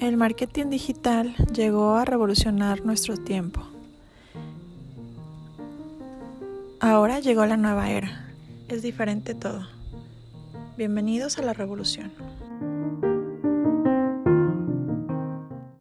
El marketing digital llegó a revolucionar nuestro tiempo. Ahora llegó la nueva era. Es diferente todo. Bienvenidos a la revolución.